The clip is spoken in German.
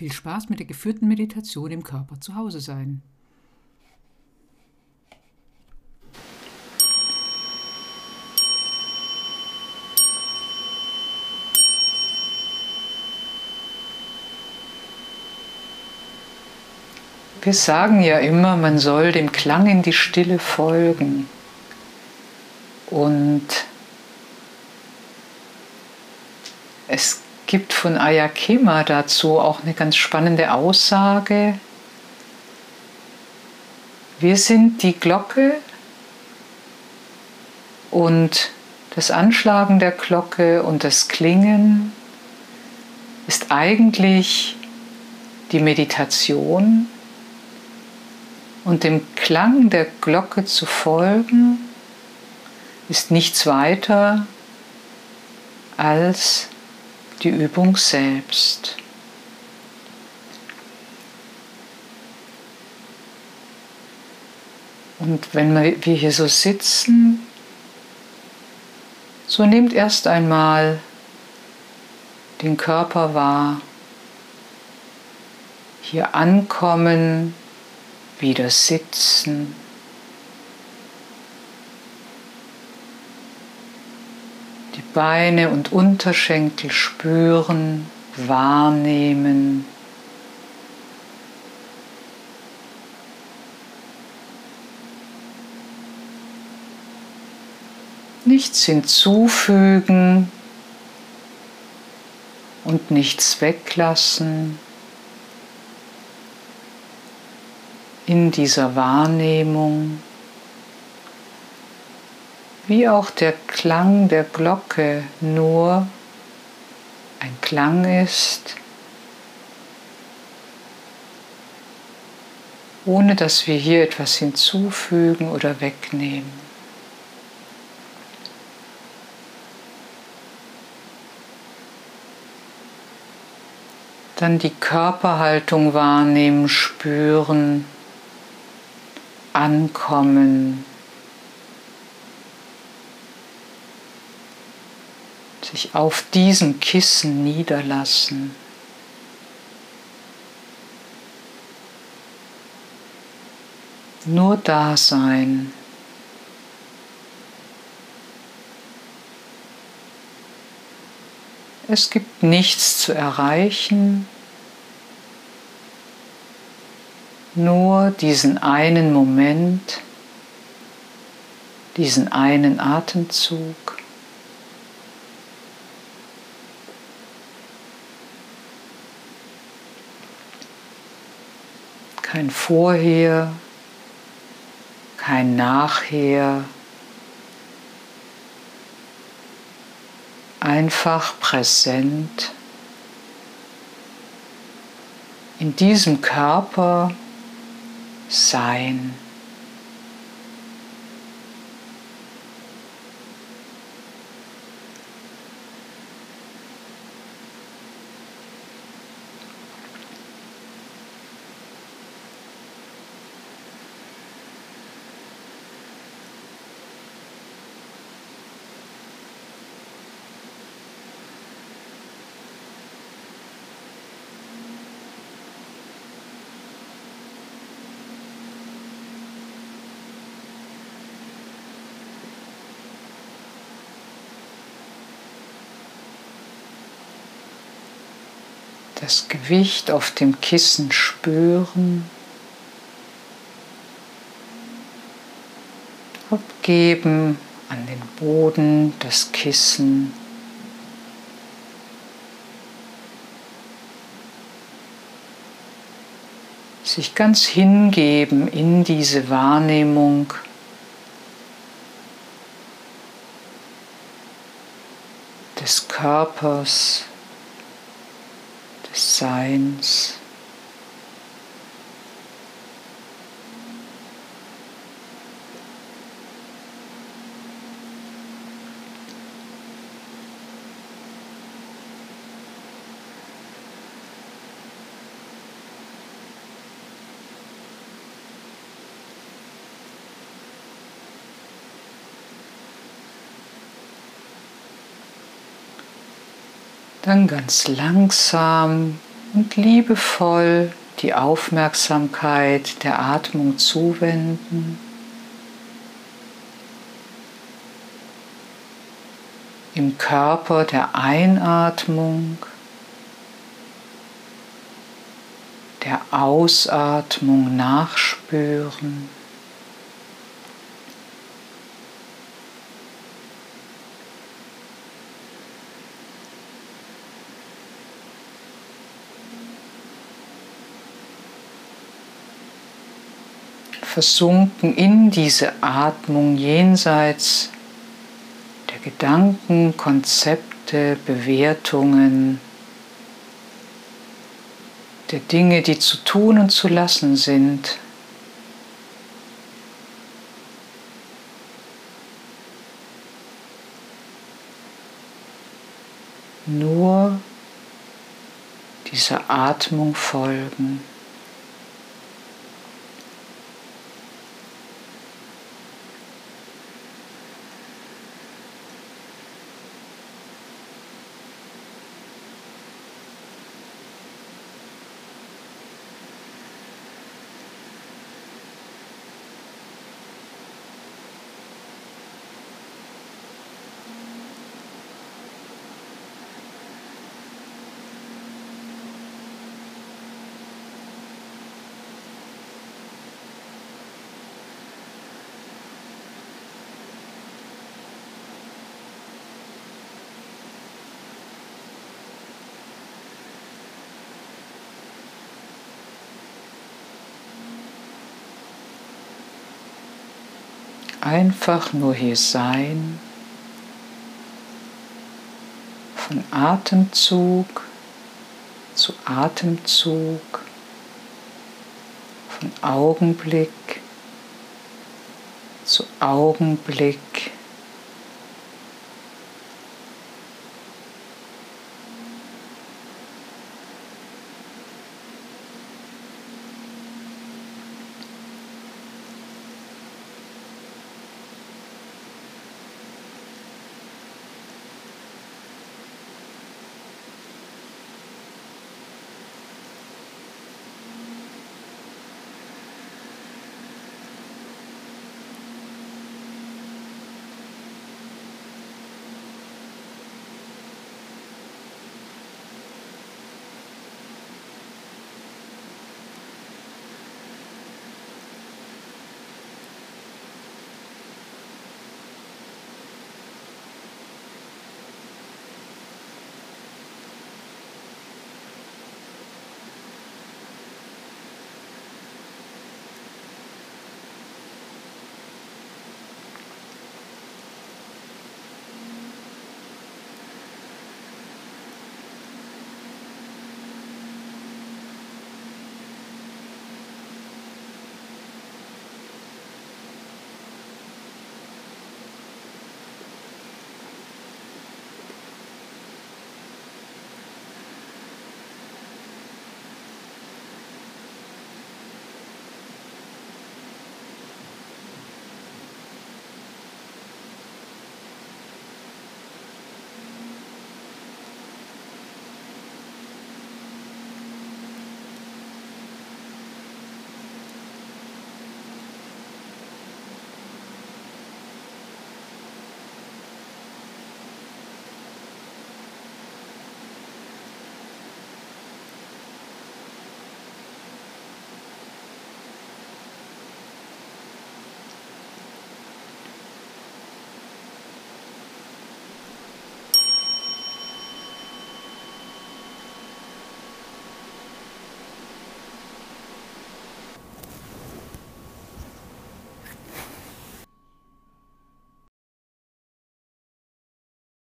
Viel Spaß mit der geführten Meditation im Körper zu Hause sein. Wir sagen ja immer, man soll dem Klang in die Stille folgen. Und es gibt von Ayakema dazu auch eine ganz spannende Aussage. Wir sind die Glocke und das Anschlagen der Glocke und das Klingen ist eigentlich die Meditation und dem Klang der Glocke zu folgen ist nichts weiter als die Übung selbst. Und wenn wir hier so sitzen, so nehmt erst einmal den Körper wahr, hier ankommen, wieder sitzen. Beine und Unterschenkel spüren, wahrnehmen. Nichts hinzufügen und nichts weglassen. in dieser Wahrnehmung, wie auch der Klang der Glocke nur ein Klang ist, ohne dass wir hier etwas hinzufügen oder wegnehmen. Dann die Körperhaltung wahrnehmen, spüren, ankommen, sich auf diesem Kissen niederlassen. Nur da sein. Es gibt nichts zu erreichen, nur diesen einen Moment, diesen einen Atemzug. Kein Vorher, kein Nachher. Einfach präsent in diesem Körper sein. Das Gewicht auf dem Kissen spüren, abgeben an den Boden, das Kissen. Sich ganz hingeben in diese Wahrnehmung. des Körpers, des Seins. Dann ganz langsam und liebevoll die Aufmerksamkeit der Atmung zuwenden. Im Körper der Einatmung, der Ausatmung nachspüren. Versunken in diese Atmung jenseits der Gedanken, Konzepte, Bewertungen, der Dinge, die zu tun und zu lassen sind. Nur dieser Atmung folgen. Einfach nur hier sein, von Atemzug zu Atemzug, von Augenblick zu Augenblick.